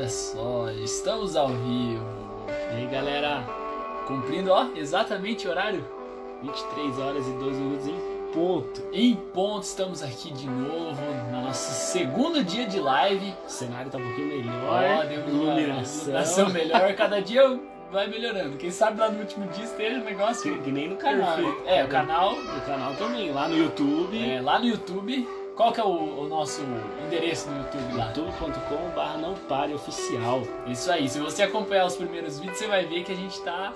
Olha só, estamos ao vivo. E aí galera, Cumprindo, ó, exatamente o horário 23 horas e 12 minutos em ponto. em ponto. Estamos aqui de novo no nosso segundo dia de live. O cenário tá um pouquinho melhor. Ó, deu uma iluminação. iluminação melhor. Cada dia vai melhorando. Quem sabe lá no último dia esteja um negócio Que, que nem no canal. perfeito. É, o canal No canal também, lá no YouTube. é, lá no YouTube. Qual que é o, o nosso endereço no YouTube lá? youtube.com.br não pare oficial. Isso aí, se você acompanhar os primeiros vídeos, você vai ver que a gente está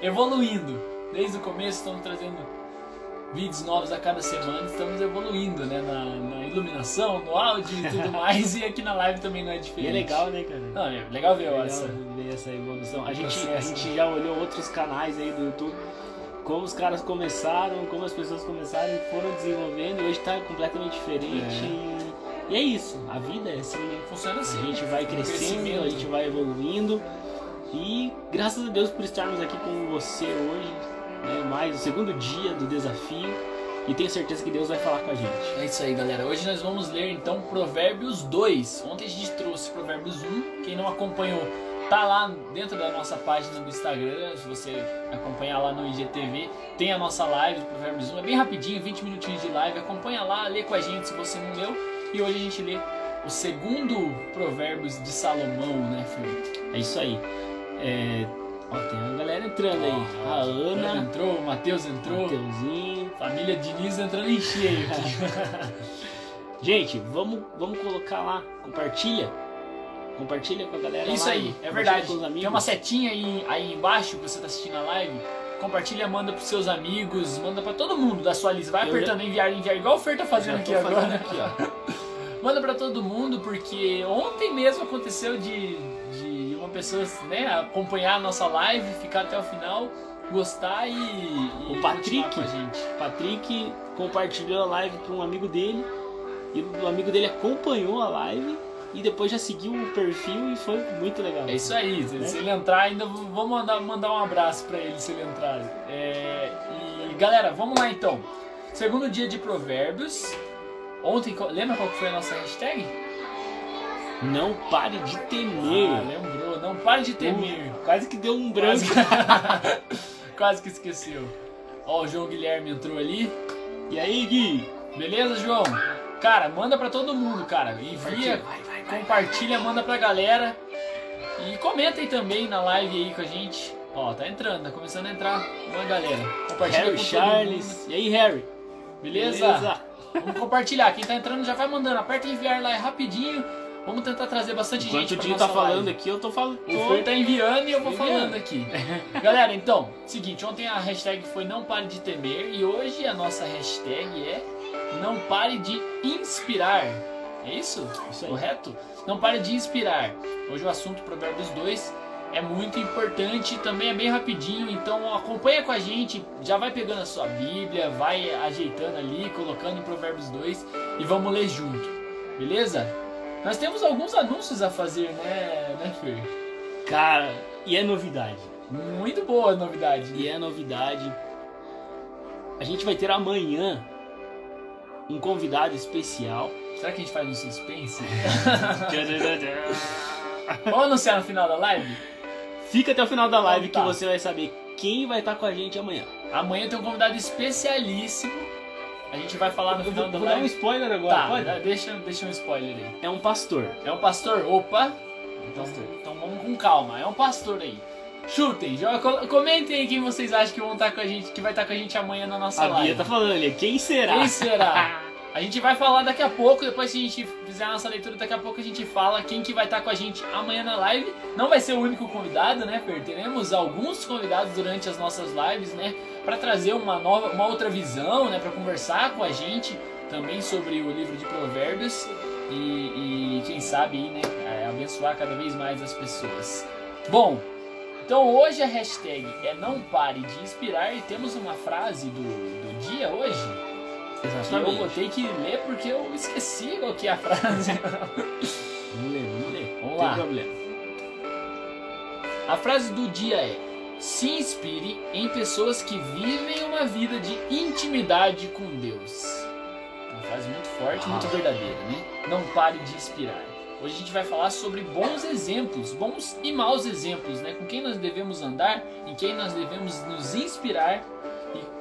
evoluindo. Desde o começo estamos trazendo vídeos novos a cada semana, estamos evoluindo, né? Na, na iluminação, no áudio e tudo mais, e aqui na live também não é E diferente. é legal, né, cara? Não, é legal ver Legal essa. ver essa evolução. A gente, a gente né? já olhou outros canais aí do YouTube, como os caras começaram, como as pessoas começaram e foram desenvolvendo, e hoje tá completamente diferente. E, e é isso, a vida é assim, né? Funciona A assim. gente vai crescendo, a gente vai evoluindo. E graças a Deus por estarmos aqui com você hoje, né, mais o segundo dia do desafio. E tenho certeza que Deus vai falar com a gente. É isso aí, galera. Hoje nós vamos ler então Provérbios 2. Ontem a gente trouxe Provérbios 1. Quem não acompanhou, tá lá dentro da nossa página do Instagram. Se você acompanhar lá no IGTV, tem a nossa live do Provérbios 1. É bem rapidinho, 20 minutinhos de live. Acompanha lá, lê com a gente se você não leu. E hoje a gente lê o segundo Provérbios de Salomão, né, filho? É isso aí. É, ó, tem uma galera entrando aí. A Ana, entrou, o Matheus entrou. Mateuzinho. Família Diniz entrando em cheio aqui. Gente, vamos, vamos colocar lá. Compartilha. Compartilha com a galera. Isso lá, aí, é verdade. Com. Tem uma setinha aí, aí embaixo que você tá assistindo a live. Compartilha, manda pros seus amigos, manda pra todo mundo da sua lista. Vai Eu apertando enviar, enviar, igual o Fer tá fazendo Já aqui tô agora. fazendo aqui, ó. Manda pra todo mundo, porque ontem mesmo aconteceu de, de uma pessoa né, acompanhar a nossa live, ficar até o final, gostar e, e O Patrick? com gente. Patrick compartilhou a live para um amigo dele e o amigo dele acompanhou a live e depois já seguiu o perfil e foi muito legal. É isso aí, se, se ele entrar ainda, vou mandar, mandar um abraço pra ele se ele entrar. É, e galera, vamos lá então. Segundo dia de Provérbios. Ontem, lembra qual foi a nossa hashtag? Não pare de temer. Ah, lembrou, não pare de temer. Quase que deu um branco. Quase, quase que esqueceu. Ó, o João Guilherme entrou ali. E aí, Gui? Beleza, João? Cara, manda pra todo mundo, cara. Envia. Compartilha, manda pra galera. E comentem também na live aí com a gente. Ó, tá entrando, tá começando a entrar uma galera. Compartilha Harry com todo Charles. E aí, Harry? mundo. Beleza? Vamos compartilhar. Quem tá entrando já vai mandando. Aperta enviar lá é rapidinho. Vamos tentar trazer bastante Enquanto gente o pra Dinho tá falando live. aqui, eu tô falando. O Fer tá enviando e eu vou Enviando. falando aqui. Galera, então, seguinte, ontem a hashtag foi não pare de temer e hoje a nossa hashtag é não pare de inspirar. É isso? Isso. Correto? Não pare de inspirar. Hoje o assunto Provérbios 2 é muito importante, também é bem rapidinho, então acompanha com a gente, já vai pegando a sua Bíblia, vai ajeitando ali, colocando em Provérbios 2 e vamos ler junto. Beleza? Nós temos alguns anúncios a fazer, né, né Fer? Cara, e é novidade. Muito boa a novidade. E é novidade. A gente vai ter amanhã um convidado especial. Será que a gente faz um suspense? Vamos anunciar no final da live? Fica até o final da live Então tá. que você vai saber quem vai estar com a gente amanhã. Amanhã tem um convidado especialíssimo. A gente vai falar no Eu final vou, da vou dar um live. spoiler agora, Tá, pode? deixa, deixa um spoiler aí. É um pastor. É um pastor? Opa! Então, Pastor. então vamos com calma. É um pastor aí. Chutem, joga- co- comentem aí quem vocês acham que vão estar com a gente, que vai estar com a gente amanhã na nossa A live. Bia tá falando ali, quem será? Quem será? A gente vai falar daqui a pouco, depois que a gente fizer a nossa leitura, daqui a pouco a gente fala quem que vai estar com a gente amanhã na live. Não vai ser o único convidado, né, Fer? Teremos alguns convidados durante as nossas lives, né, para trazer uma nova, uma outra visão, né, para conversar com a gente também sobre o livro de Provérbios e, e quem sabe né, é, abençoar cada vez mais as pessoas. Bom, então hoje a hashtag é não pare de inspirar e temos uma frase do, do dia hoje. Eu Exatamente. vou ter que ler porque eu esqueci qual que é a frase. Vamos ler, vamos ler. Vamos lá. problema. A frase do dia é: se inspire em pessoas que vivem uma vida de intimidade com Deus. Uma frase muito forte, muito Uau. verdadeira, né? Não pare de inspirar. Hoje a gente vai falar sobre bons exemplos, bons e maus exemplos, né? Com quem nós devemos andar, em quem nós devemos nos inspirar e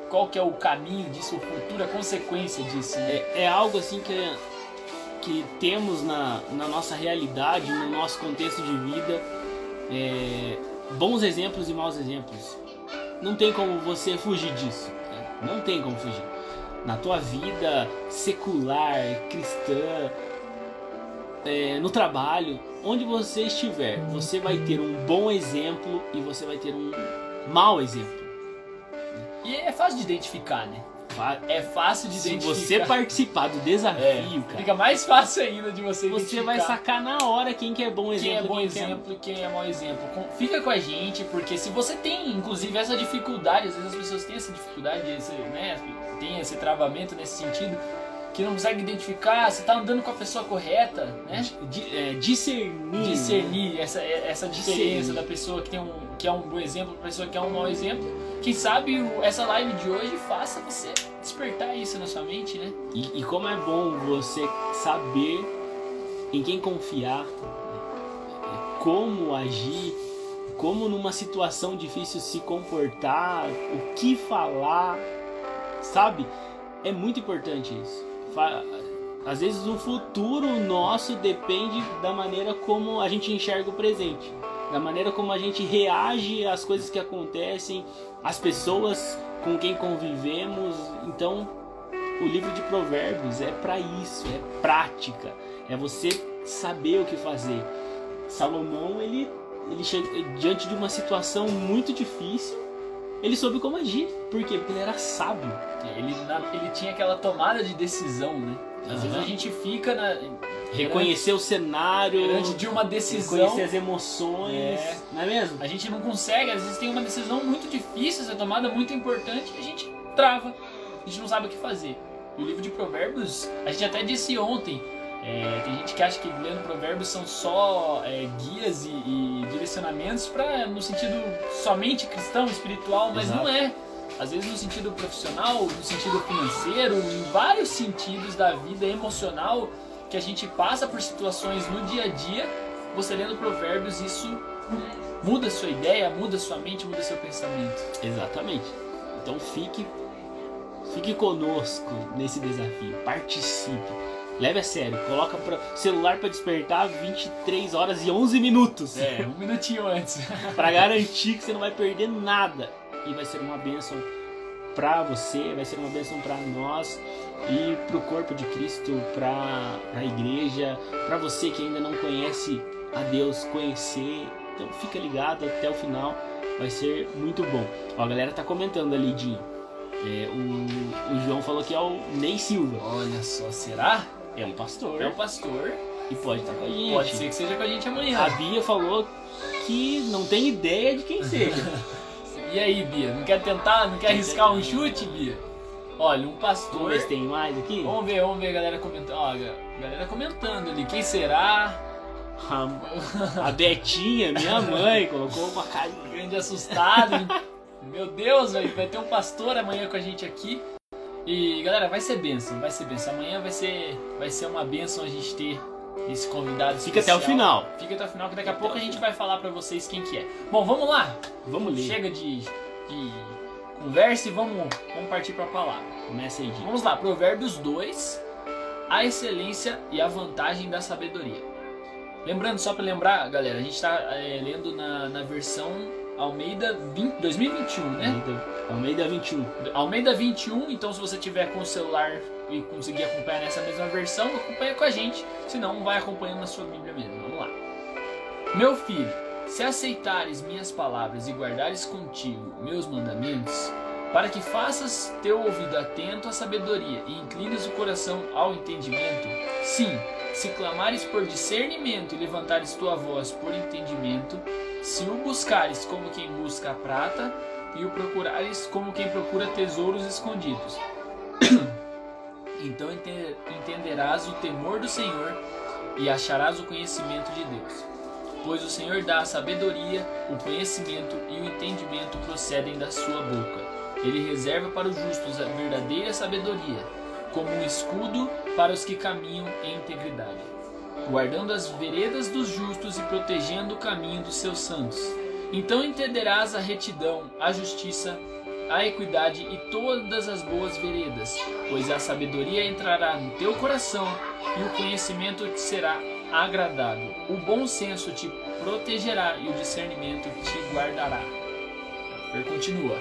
qual que é o caminho disso, futura consequência disso. Né? É, é algo assim que, que temos na, na nossa realidade, no nosso contexto de vida, é, bons exemplos e maus exemplos. Não tem como você fugir disso. né? Não tem como fugir. Na tua vida secular, cristã, é, no trabalho, onde você estiver, você vai ter um bom exemplo e você vai ter um mau exemplo. E é fácil de identificar, né? É fácil de Se identificar. você participar do desafio, É, cara, fica mais fácil ainda de você você vai sacar na hora quem que é bom exemplo. quem é bom quem que exemplo e quem é mau exemplo. Fica com a gente, porque se você tem, inclusive, essa dificuldade, às vezes as pessoas têm essa dificuldade, esse, né, tem esse travamento nesse sentido, que não consegue identificar, você tá andando com a pessoa correta, né? Di- é, discernir. discernir essa, essa diferença Discernir. da pessoa que tem um que é um bom exemplo para pessoa que é um mau exemplo. Quem sabe essa live de hoje faça você despertar isso na sua mente, né? E, e como é bom você saber em quem confiar, como agir, como numa situação difícil se comportar, o que falar, sabe? É muito importante isso. Às vezes o futuro nosso depende da maneira como a gente enxerga o presente, da maneira como a gente reage às coisas que acontecem, às pessoas com quem convivemos. Então, o livro de Provérbios é para isso, é prática, é você saber o que fazer. Salomão, ele, ele chega diante de uma situação muito difícil, ele soube como agir. Por quê? Porque ele era sábio. Ele, ele tinha aquela tomada de decisão, né? Às vezes a gente fica na, Reconhecer o cenário, diante de uma decisão. reconhecer as emoções, É. não é mesmo? A gente não consegue, às vezes tem uma decisão muito difícil, essa tomada muito importante, e a gente trava. A gente não sabe o que fazer. E o livro de Provérbios, a gente até disse ontem, é, tem gente que acha que lendo Provérbios são só é, guias e, e direcionamentos para no sentido somente cristão, espiritual, mas Exato. não é. Às vezes no sentido profissional, no sentido financeiro, em vários sentidos da vida emocional que a gente passa por situações no dia a dia, você lendo Provérbios, isso muda sua ideia, muda sua mente, muda seu pensamento. Exatamente. Então fique, fique conosco nesse desafio, participe. Leve a sério, coloca pra, celular para despertar 23 horas e 11 minutos. É, um minutinho antes. Pra garantir que você não vai perder nada. E vai ser uma bênção pra você, vai ser uma bênção pra nós e pro corpo de Cristo, pra, pra igreja, pra você que ainda não conhece a Deus, conhecer. Então fica ligado até o final, vai ser muito bom. Ó, a galera tá comentando ali, Dinho. É, o, o João falou que é o Ney Silva. Olha só, será? É um pastor. É o pastor. E pode estar com a gente. Pode ser que seja com a gente amanhã. A Bia falou que não tem ideia de quem seja. E aí, Bia? Não quer tentar? Não quer arriscar um chute, Bia? Olha, um Vamos pastor. ver se tem mais aqui. Vamos ver, vamos ver a galera comentando. Ó, a galera comentando ali. Quem será? A, a Betinha, minha mãe, colocou uma carinha. Grande assustado. hein? Meu Deus, velho, vai ter um pastor amanhã com a gente aqui. E galera, vai ser benção, vai ser benção. Amanhã vai ser, vai ser uma benção a gente ter esse convidado Fica até o especial. final. Fica até o final, que daqui a pouco a gente vai falar pra vocês quem que é. Bom, vamos lá. Vamos ler. Chega de, de conversa e vamos, vamos partir pra palavra. Começa aí. Vamos lá, Provérbios 2, a excelência e a vantagem da sabedoria. Lembrando, só para lembrar, galera, a gente está lendo na, na versão Almeida 20, 2021, né? Almeida, Almeida 21. Almeida 21, então se você tiver com o celular e conseguir acompanhar nessa mesma versão, acompanha com a gente, senão vai acompanhando na sua Bíblia mesmo. Vamos lá. Meu filho, se aceitares minhas palavras e guardares contigo meus mandamentos, para que faças teu ouvido atento à sabedoria e inclines o coração ao entendimento, sim, se clamares por discernimento e levantares tua voz por entendimento, se o buscares como quem busca a prata e o procurares como quem procura tesouros escondidos. então ente- entenderás o temor do Senhor e acharás o conhecimento de Deus. Pois o Senhor dá a sabedoria, o conhecimento e o entendimento procedem da sua boca. Ele reserva para os justos a verdadeira sabedoria, como um escudo para os que caminham em integridade. guardando as veredas dos justos e protegendo o caminho dos seus santos. Então entenderás a retidão, a justiça, a equidade e todas as boas veredas, pois a sabedoria entrará no teu coração e o conhecimento te será agradável. O bom senso te protegerá e o discernimento te guardará. Continua.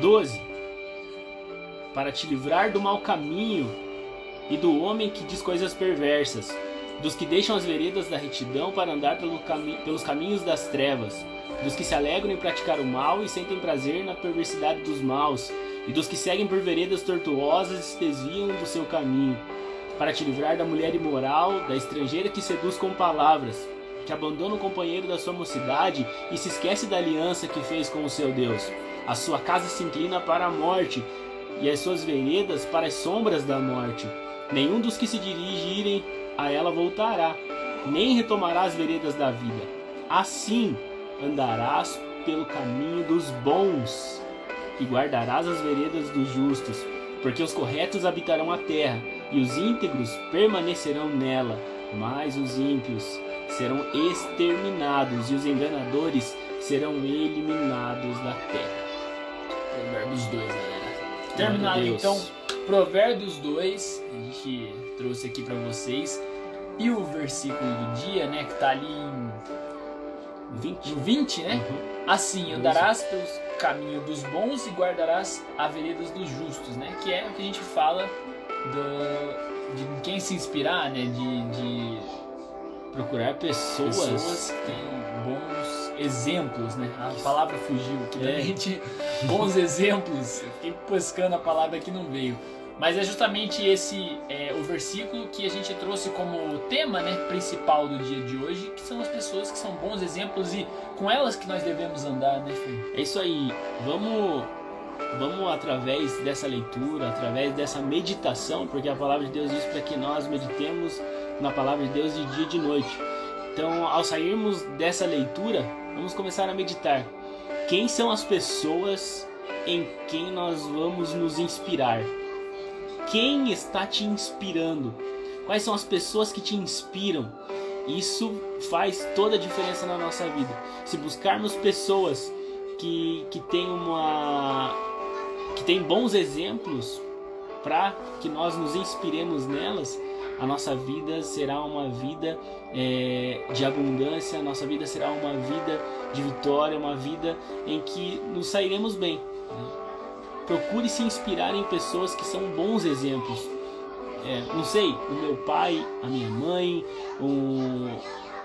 12. Para te livrar do mau caminho e do homem que diz coisas perversas, dos que deixam as veredas da retidão para andar pelo cami pelos caminhos das trevas, dos que se alegram em praticar o mal e sentem prazer na perversidade dos maus, e dos que seguem por veredas tortuosas e se desviam do seu caminho, para te livrar da mulher imoral, da estrangeira que seduz com palavras, que abandona o companheiro da sua mocidade e se esquece da aliança que fez com o seu Deus. A sua casa se inclina para a morte, e as suas veredas para as sombras da morte. Nenhum dos que se dirigirem a ela voltará, nem retomará as veredas da vida. Assim andarás pelo caminho dos bons e guardarás as veredas dos justos, porque os corretos habitarão a terra e os íntegros permanecerão nela, mas os ímpios serão exterminados e os enganadores serão eliminados da terra. Provérbios 2, galera. Terminado então, Provérbios 2, a gente trouxe aqui para vocês. E o versículo do dia, né, que tá ali em 20, 20 né? Uhum. Assim, andarás pelos caminhos dos bons e guardarás a veredas dos justos, né? Que é o que a gente fala do, de quem se inspirar, né? De, de procurar pessoas, pessoas que têm bons exemplos, né? A palavra fugiu aqui é. da gente. Bons exemplos. Eu fiquei pescando a palavra que não veio. Mas é justamente esse é, o versículo que a gente trouxe como tema né, principal do dia de hoje, que são as pessoas que são bons exemplos e com elas que nós devemos andar, né, Fê? É isso aí. Vamos, vamos através dessa leitura, através dessa meditação, porque a palavra de Deus diz para que nós meditemos na palavra de Deus de dia e de noite. Então, ao sairmos dessa leitura, vamos começar a meditar. Quem são as pessoas em quem nós vamos nos inspirar? quem está te inspirando, quais são as pessoas que te inspiram. Isso faz toda a diferença na nossa vida. Se buscarmos pessoas que, que têm uma que têm bons exemplos para que nós nos inspiremos nelas, a nossa vida será uma vida é, de abundância, a nossa vida será uma vida de vitória, uma vida em que nos sairemos bem. Né? procure se inspirar em pessoas que são bons exemplos. É, não sei, o meu pai, a minha mãe, um,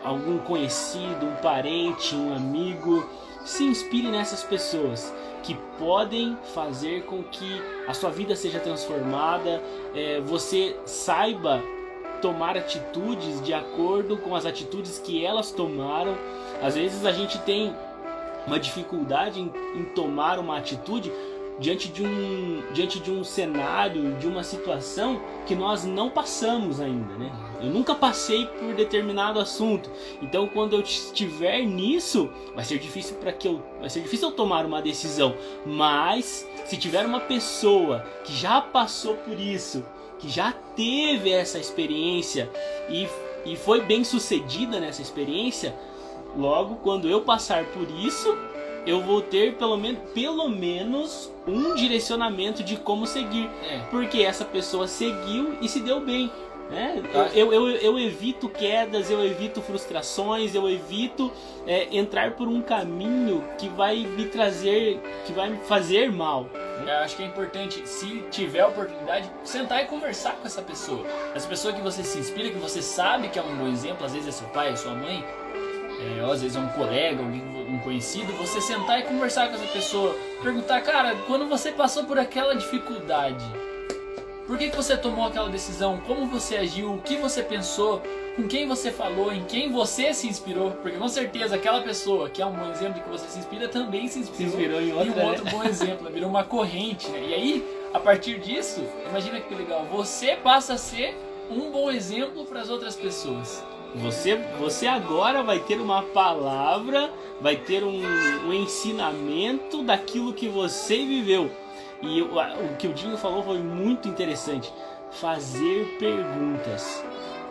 algum conhecido, um parente, um amigo. Se inspire nessas pessoas que podem fazer com que a sua vida seja transformada, é, você saiba tomar atitudes de acordo com as atitudes que elas tomaram. Às vezes a gente tem uma dificuldade em, em tomar uma atitude diante de um diante de um cenário, de uma situação que nós não passamos ainda, né? Eu nunca passei por determinado assunto. Então, quando eu estiver nisso, vai ser difícil para que eu vai ser difícil eu tomar uma decisão, mas se tiver uma pessoa que já passou por isso, que já teve essa experiência e, e foi bem sucedida nessa experiência, logo quando eu passar por isso, eu vou ter pelo, men pelo menos um direcionamento de como seguir. É. Porque essa pessoa seguiu e se deu bem. Né? Eu, eu, eu, evito quedas, eu evito frustrações, eu evito é, entrar por um caminho que vai me trazer, que vai me fazer mal. Né? Eu acho que é importante, se tiver a oportunidade, sentar e conversar com essa pessoa. Essa pessoa que você se inspira, que você sabe que é um bom exemplo, às vezes é seu pai, é sua mãe, é, às vezes é um colega, um conhecido, você sentar e conversar com essa pessoa, perguntar, cara, quando você passou por aquela dificuldade, por que, que você tomou aquela decisão? Como você agiu? O que você pensou? Com quem você falou? Em quem você se inspirou? Porque com certeza aquela pessoa que é um bom exemplo que você se inspira também se inspirou, se inspirou em, outra, em um outro bom exemplo, virou uma corrente, né? E aí, a partir disso, imagina que legal, você passa a ser um bom exemplo para as outras pessoas. Você, você agora vai ter uma palavra, vai ter um, um ensinamento daquilo que você viveu. E o, o que o Dinho falou foi muito interessante. Fazer perguntas.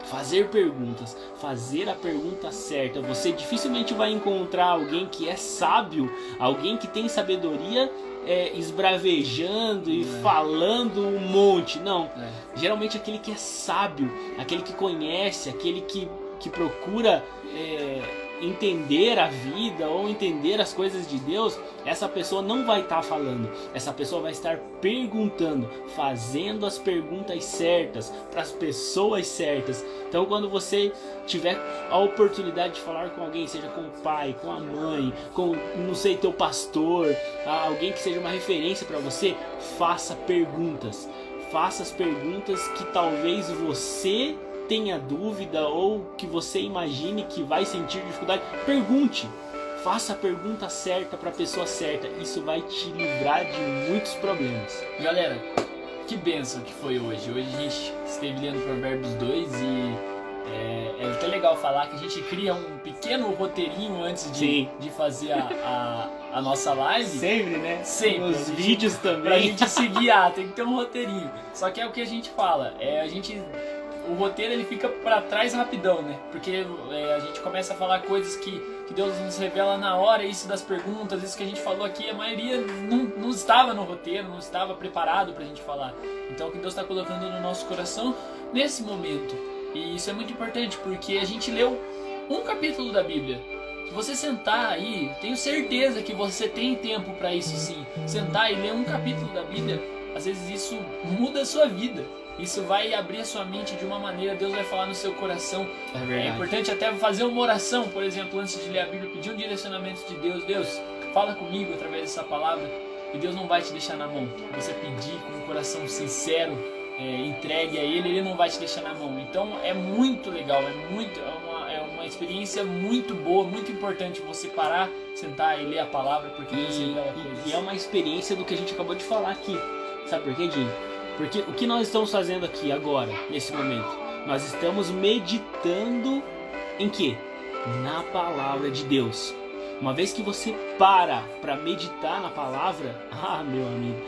fazer perguntas, fazer a pergunta certa. Você dificilmente vai encontrar alguém que é sábio, alguém que tem sabedoria é, esbravejando e é. falando um monte. Não. É. Geralmente aquele que é sábio, aquele que conhece, aquele que, que procura é, entender a vida ou entender as coisas de Deus, essa pessoa não vai estar tá falando, essa pessoa vai estar perguntando, fazendo as perguntas certas para as pessoas certas. Então, quando você tiver a oportunidade de falar com alguém, seja com o pai, com a mãe, com não sei teu pastor, alguém que seja uma referência para você, faça perguntas. Faça as perguntas que talvez você tenha dúvida ou que você imagine que vai sentir dificuldade, pergunte. Faça a pergunta certa para a pessoa certa. Isso vai te livrar de muitos problemas. Galera, que benção que foi hoje. Hoje a gente esteve lendo Provérbios 2 e é, é até legal falar que a gente cria um pequeno roteirinho antes de, de fazer a, a, a, nossa live. Sempre, né? Sempre. Os vídeos também. Pra gente seguir, ah, tem que ter um roteirinho. Só que é o que a gente fala. É, a gente o roteiro ele fica para trás rapidão, né? Porque é, a gente começa a falar coisas que, que Deus nos revela na hora, isso das perguntas, isso que a gente falou aqui, a maioria não, não estava no roteiro, não estava preparado para a gente falar. Então o que Deus está colocando no nosso coração nesse momento. E isso é muito importante porque a gente leu um capítulo da Bíblia. Se você sentar aí, tenho certeza que você tem tempo para isso sim. Sentar e ler um capítulo da Bíblia, às vezes isso muda a sua vida. Isso vai abrir a sua mente de uma maneira, Deus vai falar no seu coração. É, é importante até fazer uma oração, por exemplo, antes de ler a Bíblia, pedir um direcionamento de Deus. Deus, fala comigo através dessa palavra. E Deus não vai te deixar na mão. Você pedir com um coração sincero, é, entregue a Ele, Ele não vai te deixar na mão. Então é muito legal, é muito, é uma, é uma experiência muito boa, muito importante você parar, sentar e ler a palavra, porque e, você e, e é uma experiência do que a gente acabou de falar aqui. Sabe por quê, Dinho? Porque o que nós estamos fazendo aqui agora, nesse momento? Nós estamos meditando em quê? Na palavra de Deus. Uma vez que você para para meditar na palavra, ah, meu amigo,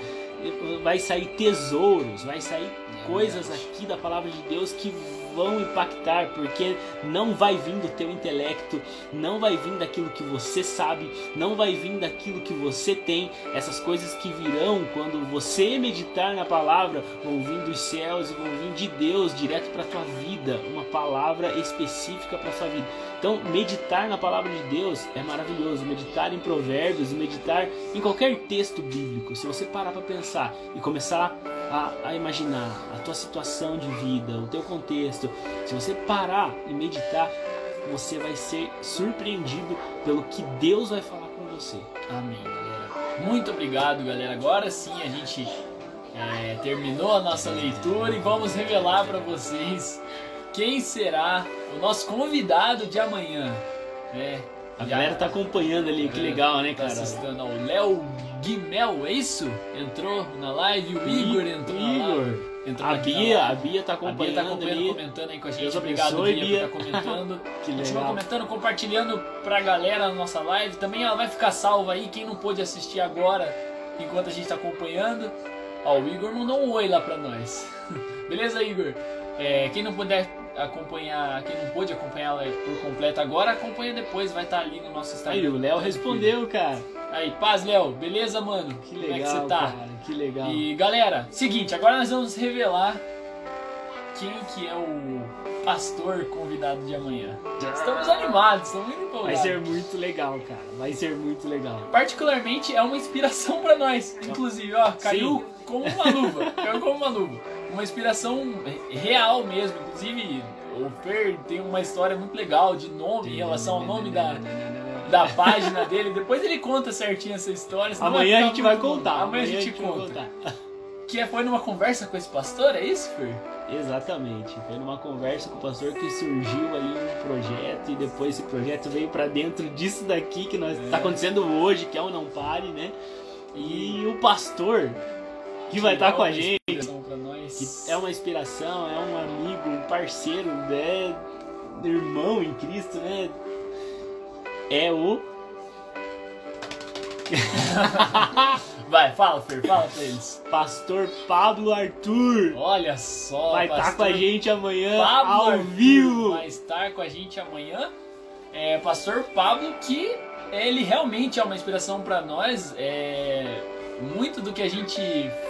vai sair tesouros, vai sair é coisas aqui da palavra de Deus que vão impactar, porque não vai vir do teu intelecto, não vai vir daquilo que você sabe, não vai vir daquilo que você tem. Essas coisas que virão quando você meditar na palavra vão vir dos céus e vão vir de Deus direto para tua vida, uma palavra específica para sua vida. Então, meditar na palavra de Deus é maravilhoso. Meditar em provérbios, meditar em qualquer texto bíblico. Se você parar para pensar e começar a, a imaginar a tua situação de vida, o teu contexto, se você parar e meditar, você vai ser surpreendido pelo que Deus vai falar com você. Amém, galera. Muito obrigado, galera. Agora sim a gente é, terminou a nossa leitura e vamos revelar para vocês quem será o nosso convidado de amanhã. É, a galera tá acompanhando ali, que é, legal, né, tá cara? Tá assistindo ao Léo Guimel, é isso? Entrou na live, o Igor entrou Igor. Entrou a Bia, a Bia tá acompanhando, a Bia tá acompanhando ali. comentando aí com a gente. Deus Obrigado, Bia, Bia, por estar tá comentando. que legal. Continua comentando, compartilhando pra galera na nossa live. Também ela vai ficar salva aí, quem não pôde assistir agora, enquanto a gente tá acompanhando. Ó, o Igor mandou um oi lá pra nós. Beleza, Igor? É, quem não puder acompanhar, quem não pôde acompanhar ela por completo agora, acompanha depois, vai estar tá ali no nosso Instagram. Aí, o Léo respondeu, cara. Aí, paz, Léo, beleza, mano? Que legal, Como é que você tá? Cara, que legal. E galera, seguinte, agora nós vamos revelar quem que é o pastor convidado de amanhã. Estamos animados, estamos muito empolgados. Vai ser muito legal, cara. Vai ser muito legal. Particularmente é uma inspiração para nós. Inclusive, ó, caiu Sim. como uma luva. caiu como uma luva. Uma inspiração real mesmo. Inclusive, o Fer tem uma história muito legal de nome em relação ao nome da da página dele. Depois ele conta certinho essa história. Amanhã a gente vai contar. Amanhã, a gente, conta. Que foi numa conversa com esse pastor, é isso, Fer? Exatamente. Foi numa conversa com o pastor que surgiu aí um projeto e depois esse projeto veio para dentro disso daqui que nós é. tá acontecendo hoje, que é o Não Pare, né? E o pastor que, que vai estar tá com a gente, que é uma inspiração, é um amigo, um parceiro, é irmão em Cristo, né? É o Vai, fala, Fer, fala pra eles. Pastor Pablo Arthur Olha só, vai estar pastor com a gente amanhã Pablo ao Arthur vivo. Vai estar com a gente amanhã. É, pastor Pablo, que ele realmente é uma inspiração pra nós. É, muito do que a gente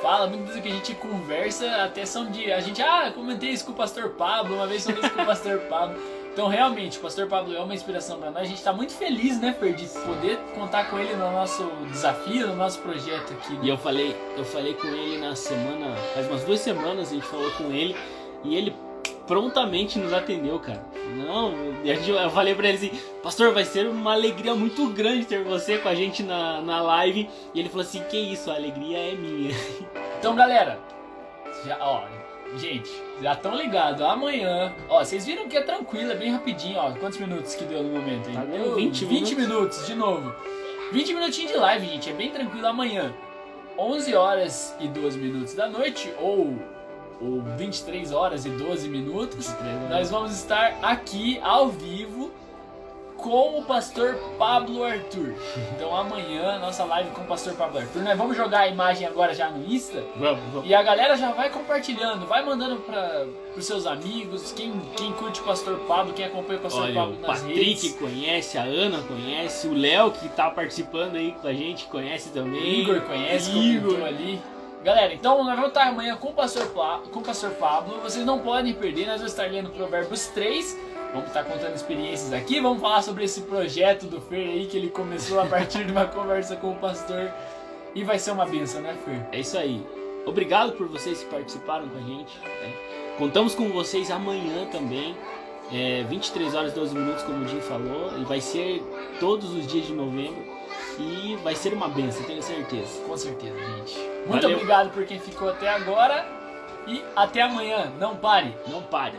fala, muito do que a gente conversa, até são de. A gente, ah, comentei isso com o pastor Pablo, uma vez falei isso com o pastor Pablo. Então, realmente, o pastor Pablo é uma inspiração pra nós. A gente tá muito feliz, né, Fer, de poder contar com ele no nosso desafio, no nosso projeto aqui. E eu falei, eu falei com ele na semana, faz umas duas semanas a gente falou com ele e ele prontamente nos atendeu, cara. Não, eu falei pra ele assim, pastor, vai ser uma alegria muito grande ter você com a gente na, na live. E ele falou assim, que isso, a alegria é minha. Então, galera, já, ó, gente, já estão ligados. Amanhã, ó, vocês viram que é tranquilo, é bem rapidinho, ó. Quantos minutos que deu no momento aí? Tá Deu 20 20 minutos, de novo. 20 minutinhos de live, gente, é bem tranquilo amanhã. 11 horas e 12 minutos da noite, ou, ou 23 horas e 12 minutos, nós vamos estar aqui ao vivo com o pastor Pablo Arthur. Então amanhã, nossa live com o pastor Pablo Arthur. Nós vamos jogar a imagem agora já no Insta. Vamos, vamos. E a galera já vai compartilhando, vai mandando para os seus amigos, quem, quem curte o Pastor Pablo, quem acompanha o Pastor Olha, Pablo o nas Patrick redes. conhece, a Ana conhece, o Léo que tá participando aí com a gente conhece também. Igor conhece, Igor. ali. Galera, então nós vamos estar amanhã com o, Pastor Pla- com o Pastor Pablo. Vocês não podem perder, nós vamos estar lendo Provérbios 3. Vamos estar contando experiências aqui. Vamos falar sobre esse projeto do Fer aí que ele começou a partir de uma conversa com o pastor. E vai ser uma benção, né, Fer? É isso aí. Obrigado por vocês que participaram com a gente. né? Contamos com vocês amanhã também. É, 23 horas e 12 minutos, como o Jim falou. E vai ser todos os dias de novembro. E vai ser uma benção, tenho certeza. Com certeza, gente. Muito Valeu. obrigado por quem ficou até agora. E até amanhã. Não pare. Não pare.